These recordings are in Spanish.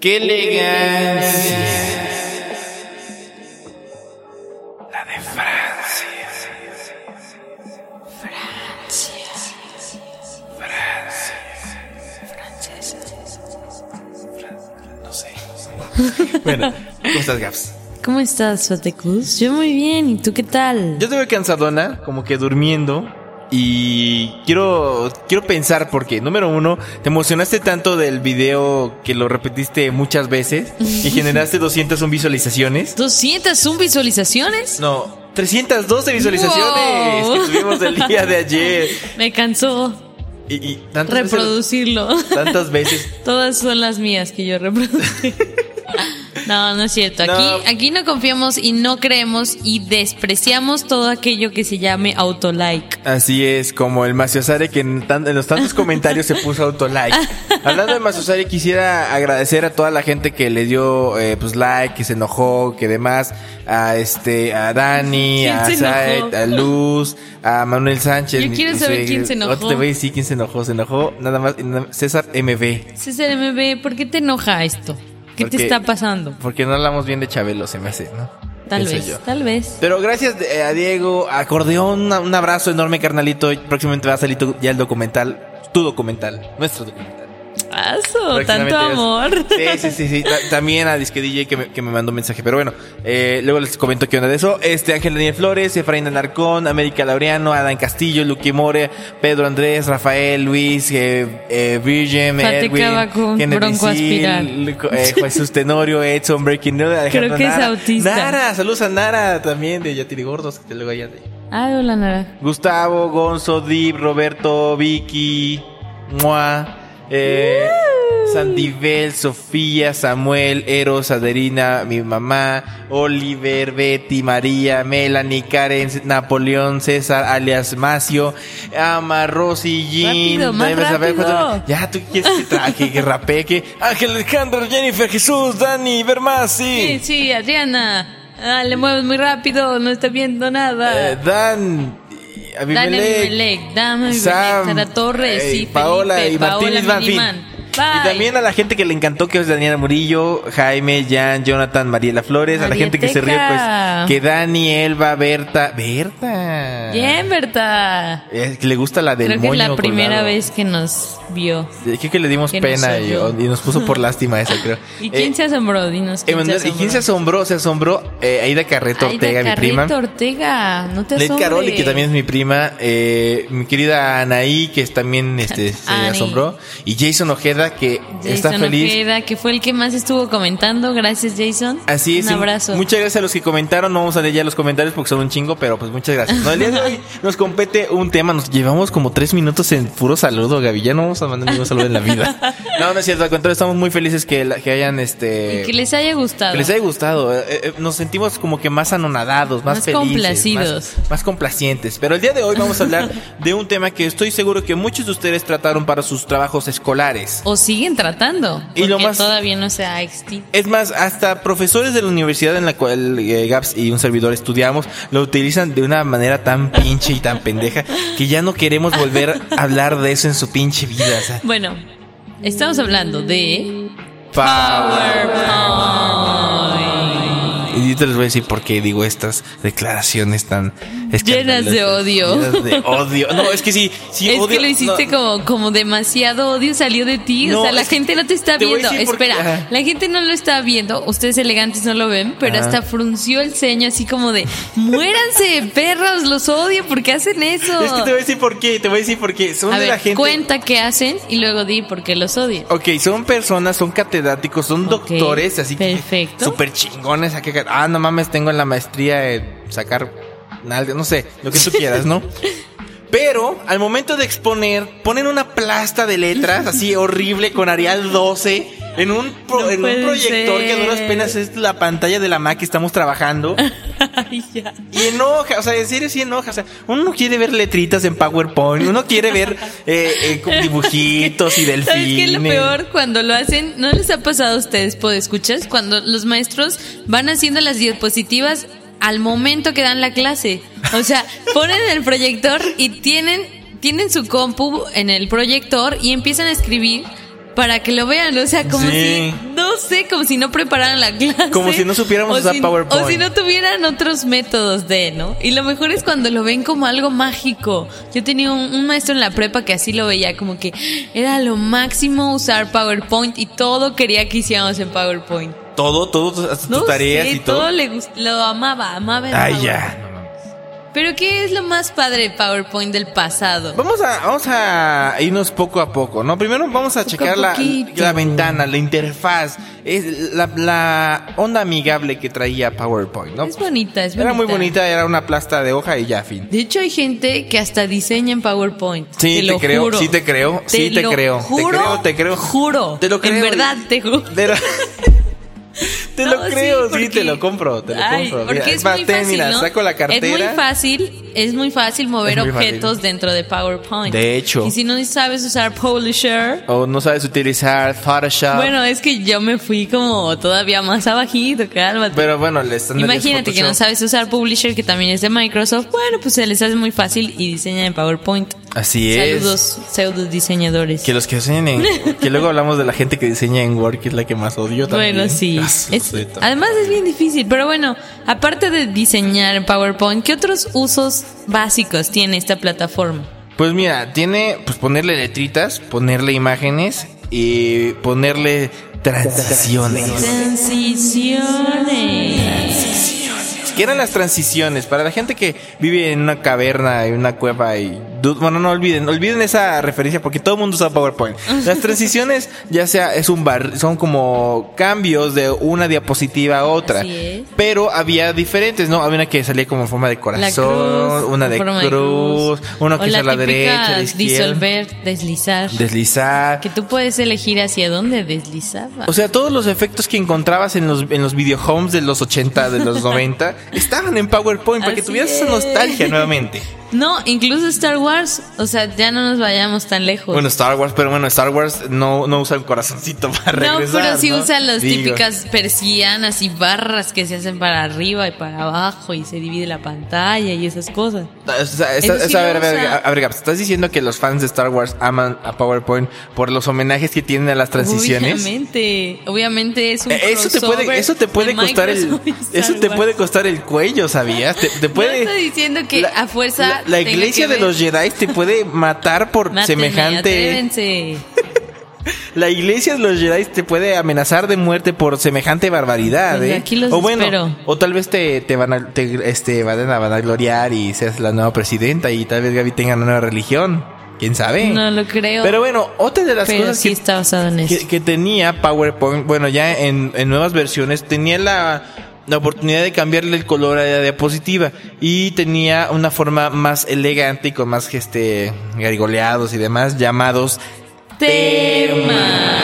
¡Qué elegancia! La de Francia. No sé. Bueno, ¿cómo estás, Gaps? ¿Cómo estás, Fatecus? Yo muy bien, ¿y tú qué tal? Yo te veo cansadona, como que durmiendo. Y quiero, quiero pensar porque, número uno, te emocionaste tanto del video que lo repetiste muchas veces y generaste 201 visualizaciones. ¿201 visualizaciones? No, 312 visualizaciones Wow. que tuvimos el día de ayer. Me cansó Y, y tantas veces- reproducirlo. tantas veces. Todas son las mías que yo reproducí. No, no es cierto. Aquí, No. aquí no confiamos y no creemos y despreciamos todo aquello que se llame autolike. Así es, como el Maciosare que en, tan- en los tantos comentarios se puso autolike. Hablando de Maciosare, quisiera agradecer a toda la gente que le dio eh, pues like, que se enojó, que demás, a este, a Dani, ¿Quién a enojó? a Luz, a Manuel Sánchez. Yo quiero saber quién se enojó. Ahorita te voy a decir quién se enojó. Se enojó nada más César MB. César MB, ¿por qué te enoja esto? ¿Qué te está pasando? Porque no hablamos bien de Chabelo, se me hace, ¿no? Tal vez, yo. tal vez. Pero gracias eh, a Diego, a Acordeón, un abrazo enorme, carnalito. Próximamente va a salir tu- ya el documental, tu documental, nuestro documental. Tanto amor. Sí, sí, sí, sí. Ta- También a Disque DJ que me, que me mandó un mensaje. Pero bueno, eh, luego les comento qué onda de eso. Este Ángel Daniel Flores, Efraín Alarcón, América Laureano, Adán Castillo, Luqui More, Pedro Andrés, Rafael, Luis, eh, eh, Virgin, Fate Edwin, Bronco Sil, eh, Jesús Tenorio, Edson Breaking News, Alejandro que es Nara. autista. Nara, saludos a Nara también de Yatirigordos, que luego allá de. Ay, hola, Nara. Gustavo, Gonzo, Dib, Roberto, Vicky, Mua, eh, Sandivel, Sofía, Samuel, Eros, Aderina, mi mamá, Oliver, Betty, María, Melanie, Karen, Napoleón, César, alias Macio, Ama, Rosy, Jim. Rápido, más saber rápido. Ya, tú quieres que traje, que rapee, que Ángel Alejandro, Jennifer, Jesús, Dani, Vermás, Sí, sí. sí, Adriana. Ah, le mueves muy rápido, no está viendo nada. Eh, Dan, Abimelech, Abimelech, Dame Sam, Sara Torres, eh, sí, Paola Felipe, y Paola. Minimán. Y Bye. también a la gente que le encantó que es Daniela Murillo, Jaime, Jan, Jonathan, Mariela Flores, a la gente que se rió, Marieteca. pues, que Dani, Elba, Berta, Berta. Bien, Berta. Eh, que le gusta la del Creo que es moño la primera colgado. vez que nos vio. Creo que le dimos que pena y, y nos puso por lástima eso, creo. ¿Y quién Eh, se asombró? Dinos quién Emanuel, se ¿Y quién se asombró? Se asombró eh, Aida Carreto Ay, Ortega, de mi prima. Carreto Ortega, no te Led. Caroli, que también es mi prima, eh, mi querida Anaí, que también este, se Ani. asombró, y Jason Ojeda, que está feliz. Ojeda, que fue el que más estuvo comentando. Gracias, Jason. Así es. Un abrazo. Muchas gracias a los que comentaron. No vamos a leer ya los comentarios porque son un chingo, pero pues muchas gracias. No, el día de hoy nos compete un tema. Nos llevamos como tres minutos en puro saludo, Gaby. Ya no vamos a mandar ningún saludo en la vida. No, no es cierto. Al contrario, estamos muy felices que, la- que hayan este. Y que les haya gustado. que les haya gustado. Eh, eh, nos sentimos como que más anonadados, más, Más felices. complacidos. Más, más complacientes. Pero el día de hoy vamos a hablar de un tema que estoy seguro que muchos de ustedes trataron para sus trabajos escolares. O siguen tratando. Y lo más- todavía no se ha extinto. Es más, hasta profesores de la universidad en la cual eh, Gaps y un servidor estudiamos lo utilizan de una manera tan pinche y tan pendeja que ya no queremos volver a hablar de eso en su pinche vida. O sea, Bueno, estamos hablando de PowerPoint. Y yo te les voy a decir por qué digo estas declaraciones tan Llenas de odio. Llenas de odio. No, es que sí, sí es odio- que lo hiciste no. como, como demasiado odio salió de ti. No, o sea, la que gente no te está te viendo. Espera, la gente no lo está viendo. Ustedes elegantes no lo ven, pero Ajá. hasta frunció el ceño así como de muéranse, perros, los odio, ¿por qué hacen eso? Es que te voy a decir por qué, te voy a decir por qué. Son A de ver, la gente. cuenta qué hacen y luego di por qué los odian. Ok, son personas, son catedráticos, son doctores, así que perfecto. súper chingones. a que- Ah, no mames, tengo en la maestría en sacar no sé, lo que tú quieras, ¿no? Pero al momento de exponer, ponen una plasta de letras así horrible con Arial 12 en un, pro- No en un proyector que a duras penas es la pantalla de la Mac que estamos trabajando. Y enoja, o sea, en serio sí enoja. O sea, uno no quiere ver letritas en PowerPoint, uno quiere ver eh, eh, dibujitos y delfines. ¿Sabes qué es lo peor? Cuando lo hacen, ¿no les ha pasado a ustedes, escuchas Cuando los maestros van haciendo las diapositivas al momento que dan la clase. O sea, ponen el proyector y tienen, tienen su compu en el proyector y empiezan a escribir para que lo vean. O sea, como Sí. si, no sé, como si no prepararan la clase. Como si no supiéramos usar si- PowerPoint. O si no tuvieran otros métodos de, ¿no? Y lo mejor es cuando lo ven como algo mágico. Yo tenía un, un maestro en la prepa que así lo veía, como que era lo máximo usar PowerPoint y todo quería que hiciéramos en PowerPoint. Todo, todo, hasta No tus tareas sé, y todo. le gust- lo amaba, amaba el Ay, ya. Pero ¿qué es lo más padre de PowerPoint del pasado? Vamos a, vamos a irnos poco a poco, ¿no? Primero vamos a Poco checar a la, la ventana, la interfaz, es la, la onda amigable que traía PowerPoint, ¿no? Es bonita, es bonita. Era muy bonita, era una plasta de hoja y ya, fin. De hecho, hay gente que hasta diseña en PowerPoint. Sí, te, te creo, juro. sí te creo, sí te lo creo, te Juro, creo, te creo. Juro. Te lo creo. En verdad, te juro. Te te lo No, sí, creo, sí, porque- te lo compro, te lo Ay, compro. Porque Mira, es muy fácil, mira, ¿no? saco la cartera. Es muy fácil, es muy fácil mover muy fácil. objetos dentro de PowerPoint. De hecho. Y si no sabes usar Publisher, O no sabes utilizar Photoshop. bueno, es que yo me fui como todavía más abajito, cálmate. pero bueno, el estándar es Imagínate que no sabes usar Publisher, que también es de Microsoft. Bueno, pues se les hace muy fácil y diseñan en PowerPoint. Así es. Saludos, pseudo diseñadores. Que los que diseñan en, que luego hablamos de la gente que diseña en Word, que es la que más odio también. Bueno, sí. Es- además es bien difícil, pero bueno, aparte de diseñar PowerPoint, ¿qué otros usos básicos tiene esta plataforma? Pues mira, tiene pues ponerle letritas, ponerle imágenes y ponerle transiciones. Transiciones. ¿Qué eran las transiciones? Para la gente que vive en una caverna, en una cueva y... Bueno, no olviden, olviden esa referencia porque todo el mundo usa PowerPoint. Las transiciones ya sea es un bar, son como cambios de una diapositiva a otra. Pero había diferentes, ¿no? Había una que salía como en forma de corazón, cruz, una de forma de cruz, una que es a la derecha, a la izquierda. Disolver, deslizar. Deslizar. que tú puedes elegir hacia dónde deslizaba. O sea, todos los efectos que encontrabas en los, en los videohomes de los 80, de los 90, estaban en PowerPoint para que Así tuvieras esa es. nostalgia nuevamente. No, incluso Star Wars, o sea, ya no nos vayamos tan lejos. Bueno, Star Wars, pero bueno, Star Wars no, no usa el corazoncito para no, regresar. pero sí ¿no? usan las Digo. típicas persianas y barras que se hacen para arriba y para abajo y se divide la pantalla y esas cosas. O sea, está- sí a ver, a ver, usa. a ver, ¿estás diciendo que los fans de Star Wars aman a PowerPoint por los homenajes que tienen a las transiciones? Obviamente, obviamente es un Eh, Eso te puede, eso te puede de costar el, eso te puede costar el cuello, ¿sabías? Te, te puede. No estoy diciendo que a fuerza La, la iglesia de los Jedi te puede matar por Mátenme, semejante. atrévense. La iglesia de los Jedi te puede amenazar de muerte por semejante barbaridad, Pues ¿eh? aquí los o bueno, espero. o tal vez te, te van a, te, este, van a, van a gloriar y seas la nueva presidenta y tal vez Gaby tenga una nueva religión. ¿Quién sabe? No lo creo. Pero bueno, otra de las Pero cosas sí que, está basado en eso. que, que tenía PowerPoint, bueno, ya en, en nuevas versiones, tenía la, la oportunidad de cambiarle el color a la diapositiva y tenía una forma más elegante y con más este garigoleados y demás llamados Temas.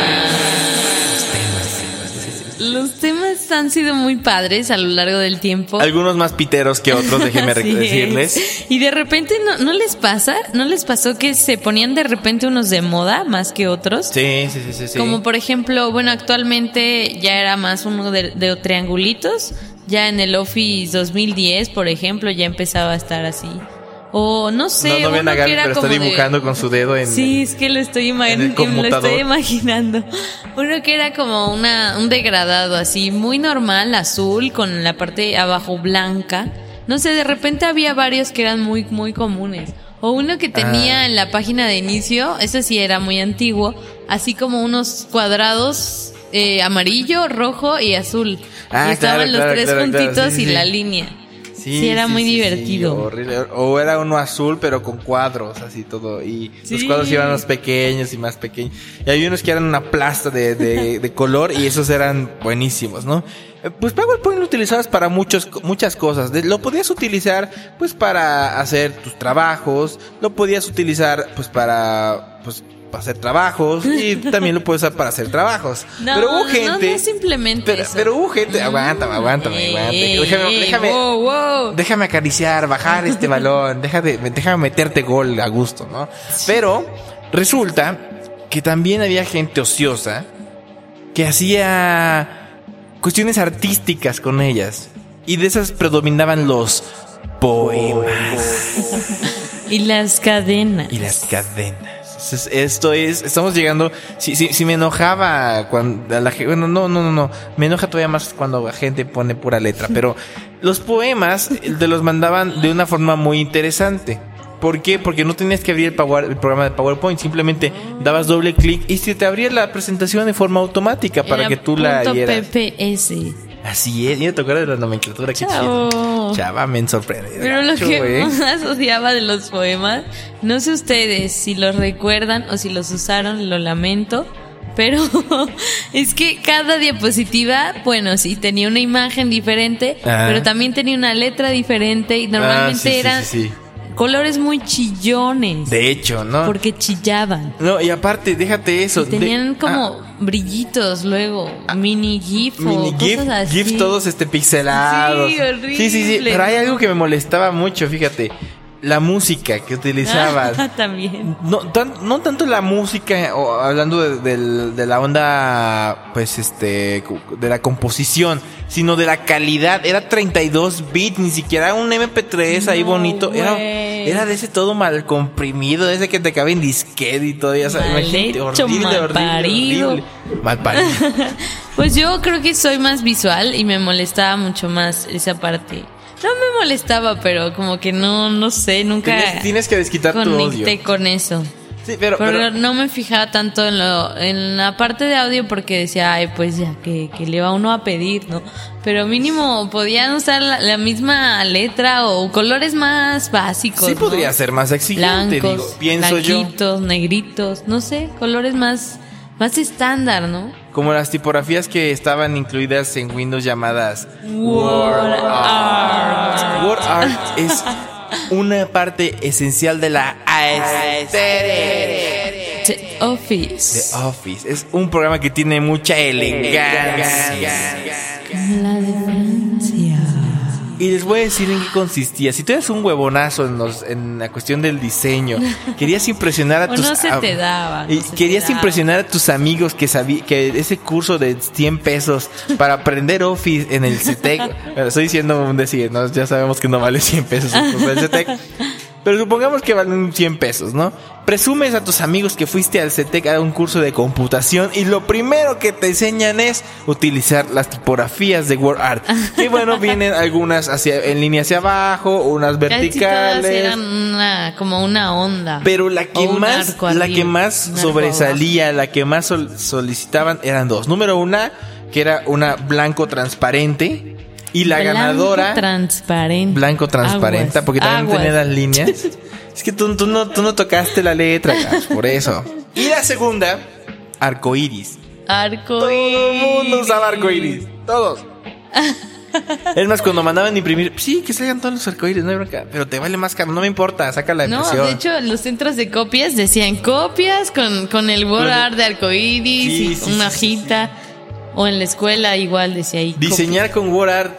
Han sido muy padres a lo largo del tiempo. algunos más piteros que otros, déjenme decirles. es. Y de repente no, no les pasa, no les pasó que se ponían de repente unos de moda más que otros. Sí, sí, sí, sí, sí. Como por ejemplo, bueno, actualmente ya era más uno de, de triangulitos. Ya en el Office 2010, por ejemplo, ya empezaba a estar así. O no sé, no, no ven uno a que era pero está como de- dibujando con su dedo en Sí, es que lo estoy, lo estoy imaginando. Uno que era como una, un degradado así, muy normal, azul, con la parte abajo blanca. No sé, de repente había varios que eran muy, muy comunes. O uno que tenía Ah. en la página de inicio, ese sí era muy antiguo, así como unos cuadrados eh, amarillo, rojo y azul. Ah, y estaban claro, los claro, tres claro, sí, y sí. la línea. Sí, era muy divertido. horrible. O era uno azul, pero con cuadros, así todo. Y los cuadros iban más pequeños y más pequeños. Y había unos que eran una plasta de, de, de color y esos eran buenísimos, ¿no? Eh, Pues PowerPoint lo utilizabas para muchos, muchas cosas. Lo podías utilizar, pues, para hacer tus trabajos. Lo podías utilizar, pues, para, pues, para hacer trabajos. Y también lo puedes usar para hacer trabajos. No, pero hubo no, gente. no es simplemente pero, eso. pero hubo gente. Aguántame, aguántame, aguántame. Déjame, ey, déjame, wow, wow. déjame acariciar, bajar este balón, déjame, déjame meterte gol a gusto, ¿no? Pero resulta que también había gente ociosa que hacía cuestiones artísticas con ellas. Y de esas predominaban los poemas Y las cadenas. y las cadenas. Esto es, estamos llegando, si, si, si me enojaba cuando a la gente, bueno, no, no, no, no, me enoja todavía más cuando la gente pone pura letra, pero los poemas te los mandaban de una forma muy interesante. ¿Por qué? Porque no tenías que abrir el, power- el programa de PowerPoint, simplemente dabas doble clic y se te abría la presentación de forma automática para Era que tú la punto. PPS. Así es, ya te acuerdas de la nomenclatura que Chavo. Chava, me sorprende. Pero lo que más odiaba de los poemas, no sé ustedes si los recuerdan o si los usaron, lo lamento, pero es que cada diapositiva, bueno, sí, tenía una imagen diferente, Ah. pero también tenía una letra diferente y Ah, normalmente sí, sí, eran sí, sí. Colores muy chillones, De hecho, ¿no? porque chillaban. No, y aparte, déjate eso. Y tenían de- como ah, brillitos luego, mini gif o mini cosas GIF, así. GIF todos este pixelados. Sí, horrible. Sí, sí, sí. Pero hay algo que me molestaba mucho, fíjate. La música que utilizaban. También. No, tan- no tanto la música, o hablando de, de la onda, pues este, de la composición, sino de la calidad. Era 32 bits, ni siquiera un MP3 ahí bonito. Era, era de ese todo mal comprimido, de ese que te cabe en disquete y todo. Ya sabes, imagínate, horrible, mal horrible, parido. horrible. Mal parido. Pues yo creo que soy más visual y me molestaba mucho más esa parte. No me molestaba, pero como que no, no sé, nunca Tienes, tienes que desquitar tu odio. con eso. Sí, pero, Pero, pero- no me fijaba tanto en lo, en la parte de audio porque decía, ay, pues ya, que, que le va uno a pedir, ¿no? Pero mínimo podían usar la, la misma letra o colores más básicos. sí ¿no? podría ser más exigente, Blancos, digo, pienso yo. negritos, no sé, colores más, más estándar, ¿no? Como las tipografías que estaban incluidas en Windows llamadas Word art. Word Art es una parte esencial de la aesthetic The Office. de Office. Es un programa que tiene mucha elegancia. Y les voy a decir en qué consistía. Si tú eres un huevonazo en, los- en la cuestión del diseño, querías impresionar a tus no se te daba, no y se te querías daba. impresionar a tus amigos que sabí que ese curso de 100 pesos para aprender Office en el CETEC, bueno, estoy diciendo un decir, ¿no? ya sabemos que no vale 100 pesos el curso del CETEC. Pero supongamos que valen 100 pesos, ¿no? Presumes a tus amigos que fuiste al CETEC a un curso de computación y lo primero que te enseñan es utilizar las tipografías de WordArt. Que bueno, vienen algunas hacia, en línea hacia abajo, unas Casi verticales. eran una, como una onda. Pero la que más, la que más sobresalía, la que más sol- solicitaban eran dos. Número una, que era una blanco transparente. Y la Blanco ganadora, transparente. blanco transparente, Aguas, porque también aguas. tenía las líneas. es que tú, tú no, tú no tocaste la letra, por eso. Y la segunda, arcoiris. Arco Todo el mundo usaba arcoiris. Todos. Es más, cuando mandaban imprimir, sí, que salgan todos los arcoíris, no hay bronca. Pero te vale más caro, no me importa, saca la No, impresión. de hecho, los centros de copias decían copias con, con el Con- art de arcoíris Sí, y sí, una sí, hojita. O en la escuela igual decía ahí. Diseñar con WordArt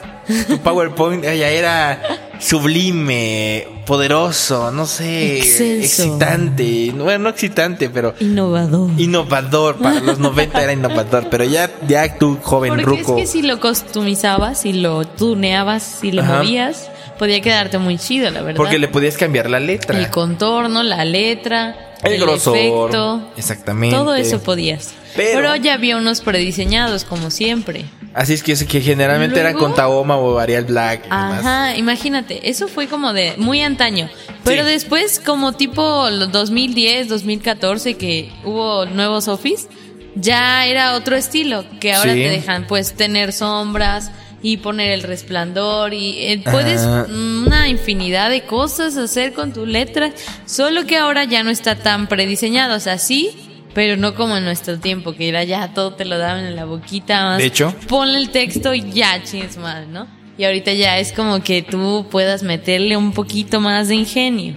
tu PowerPoint ya era sublime, poderoso, no sé, Excelso. excitante. Bueno, no excitante, pero copia. Innovador. innovador. Para los 90 era innovador, pero ya, ya tú, joven Porque ruco. es que si lo customizabas, si lo tuneabas, si lo Ajá. movías, podía quedarte muy chido, la verdad. Porque le podías cambiar la letra. El contorno, la letra, El grosor, efecto, exactamente. todo eso podías. Pero- Pero, ya había unos prediseñados, como siempre. Así es que, que generalmente eran con Tahoma o Arial Black. y demás. Ajá, imagínate, eso fue como de muy antaño. Pero Sí. después, como tipo los 2010, 2014, que hubo nuevos Office, ya era otro estilo, que ahora Sí. te dejan pues tener sombras y poner el resplandor y eh, puedes Ah. una infinidad de cosas hacer con tu letra, solo que ahora ya no está tan prediseñado, o sea, sí, pero no como en nuestro tiempo, que era ya todo te lo daban en la boquita, más De hecho. ponle el texto y ya, chingues madre, ¿no? Y ahorita ya es como que tú puedas meterle un poquito más de ingenio.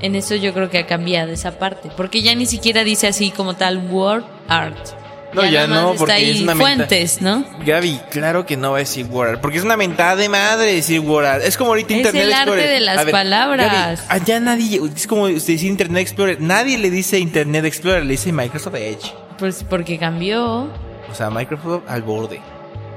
En eso yo creo que ha cambiado esa parte, porque ya ni siquiera dice así como tal word art. No, ya no, porque ahí es una fuentes, ¿no? Gaby, claro que no va a decir word porque es una mentada de madre decir word. Es como ahorita Es Internet el arte Explorer. de las ver, palabras. Gaby, allá nadie, es como usted dice Internet Explorer, nadie le dice Internet Explorer, le dice Microsoft Edge. Pues porque cambió. O sea, Microsoft al borde.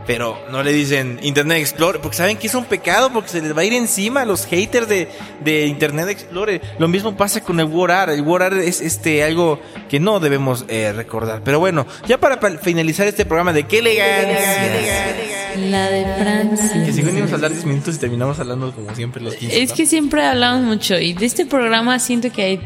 Pero no le dicen Internet Explorer, porque saben que es un pecado, porque se les va a ir encima a los haters de, de Internet Explorer. Lo mismo pasa con el Word Art. El Word Art es este algo que no debemos eh, recordar. Pero bueno, ya para, pa- finalizar este programa de qué elegancia. La de Francia. Que según íbamos a hablar 10 minutos y terminamos hablando como siempre los 15. Es ¿no? que siempre hablamos mucho y de este programa siento que hay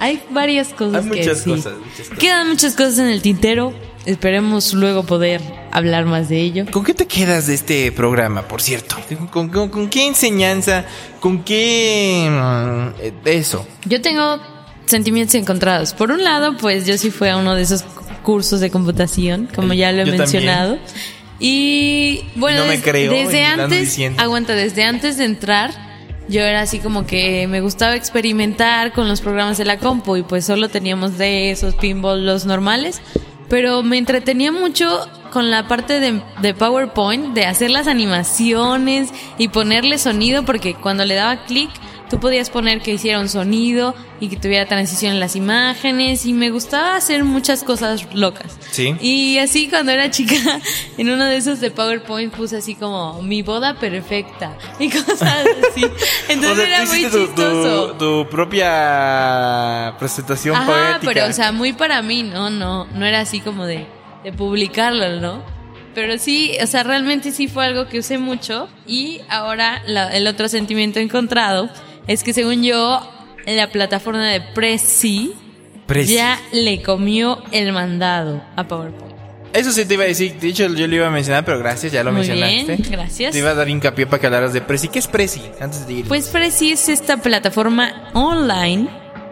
hay varias cosas Hay que muchas decir. cosas, muchas cosas. Quedan muchas cosas en el tintero. Esperemos luego poder hablar más de ello. ¿Con qué te quedas de este programa, por cierto? ¿Con, con- con qué enseñanza? ¿Con qué... mm, eh, eso? Yo tengo sentimientos encontrados. Por un lado, pues yo sí fui a uno de esos cursos de computación, como ya lo he Yo mencionado. Y bueno, No me des- creo, y desde antes, aguanta, desde antes de entrar, yo era así como que me gustaba experimentar con los programas de la compu y pues solo teníamos de esos pinball los normales. Pero me entretenía mucho con la parte de, de PowerPoint, de hacer las animaciones y ponerle sonido, porque cuando le daba clic, tú podías poner que hiciera un sonido y que tuviera transición en las imágenes y me gustaba hacer muchas cosas locas. Sí. Y así cuando era chica, en uno de esos de PowerPoint puse así como mi boda perfecta y cosas así. Entonces O sea, era muy tu- chistoso. Tu, tu propia presentación Ajá, poética. pero o sea, muy para mí, no, no, no era así como de, de publicarlo, ¿no? Pero sí, o sea, realmente sí fue algo que usé mucho y ahora la- el otro sentimiento encontrado es que según yo, la plataforma de Prezi Preci. ya le comió el mandado a PowerPoint. Eso sí te iba a decir. De hecho, yo lo iba a mencionar, pero gracias, ya lo Muy mencionaste. bien, gracias. Te iba a dar hincapié para que hablaras de Prezi. ¿Qué es Prezi? Antes de ir. Pues Prezi es esta plataforma online,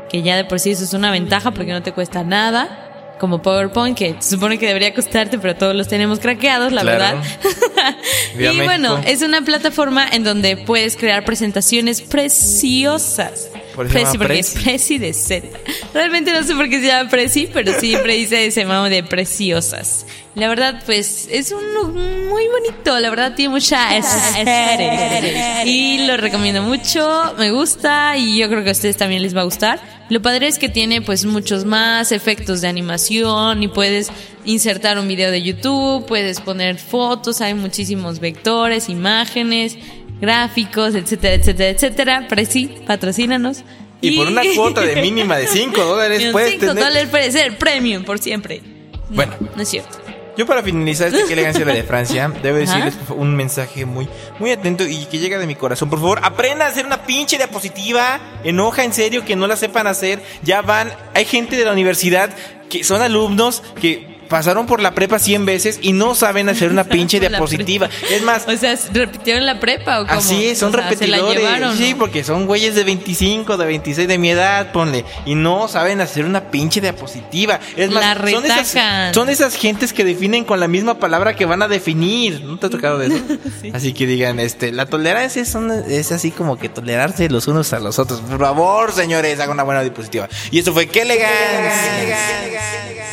que ya de por sí eso es una ventaja porque no te cuesta nada. Como PowerPoint, que se supone que debería costarte, pero todos los tenemos craqueados, la Claro. verdad. Y bueno, México. es una plataforma en donde puedes crear presentaciones preciosas. Por eso Prezi, porque es Prezi. Prezi de Z. Realmente no sé por qué se llama Prezi, pero siempre dice ese mamo de preciosas. La verdad, pues, es un muy bonito. La verdad, tiene mucha estética. Y lo recomiendo mucho. Me gusta y yo creo que a ustedes también les va a gustar. Lo padre es que tiene, pues, muchos más efectos de animación y puedes insertar un video de YouTube, puedes poner fotos, hay muchísimos vectores, imágenes, gráficos, etcétera, etcétera, etcétera. Prezi, patrocínanos. Y por una cuota de mínima de 5 dólares puedes cinco tener... dólares puede ser premium por siempre. No, Bueno. no es cierto. Yo para finalizar este qué elegancia la de Francia, debo decirles favor, un mensaje muy, muy atento y que llega de mi corazón. Por favor, aprendan a hacer una pinche diapositiva. Enoja en serio que no la sepan hacer. Ya van, hay gente de la universidad que son alumnos que pasaron por la prepa 100 veces y no saben hacer una pinche diapositiva. Es más, O sea, ¿repitieron la prepa o cómo? Así es, son O sea, ¿se la repetidores. llevaron, sí, no? porque son güeyes de 25, de 26 de mi edad, ponle. Y no saben hacer una pinche diapositiva. Es más, La son esas, son esas gentes que definen con la misma palabra que van a definir. ¿No te ha tocado de eso? Así que digan, este, la tolerancia es, una- es así como que tolerarse los unos a los otros. Por favor, señores, hagan una buena diapositiva. Y eso fue, ¡qué elegancia!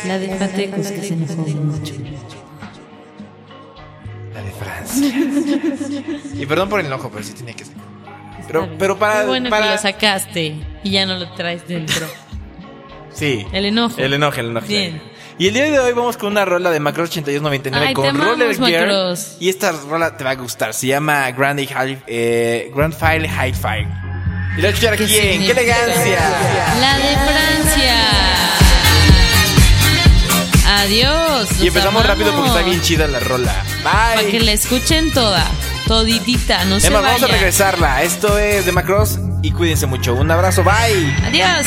La de Patecos se enojó mucho. La de Francia. y perdón por el enojo, pero sí tenía que ser. Pero, pero para, Qué bueno para que lo sacaste y ya no lo traes dentro. Sí. El enojo. El enojo, el enojo. Bien. Y el día de hoy vamos con una rola de Macross 8299 Ay, con te amamos, Roller Gear. Y esta rola te va a gustar. Se llama Grand, eh, Grand File Hi-Fi. Y la voy a escuchar ¿Qué aquí en ¡Qué elegancia! La de Francia. Adiós. Y empezamos rápido porque está bien chida la rola. Para que Bye. la escuchen toda. Toditita, no se Emma, vamos a regresarla. Esto es de Macross y cuídense mucho. Un abrazo. Bye. Adiós.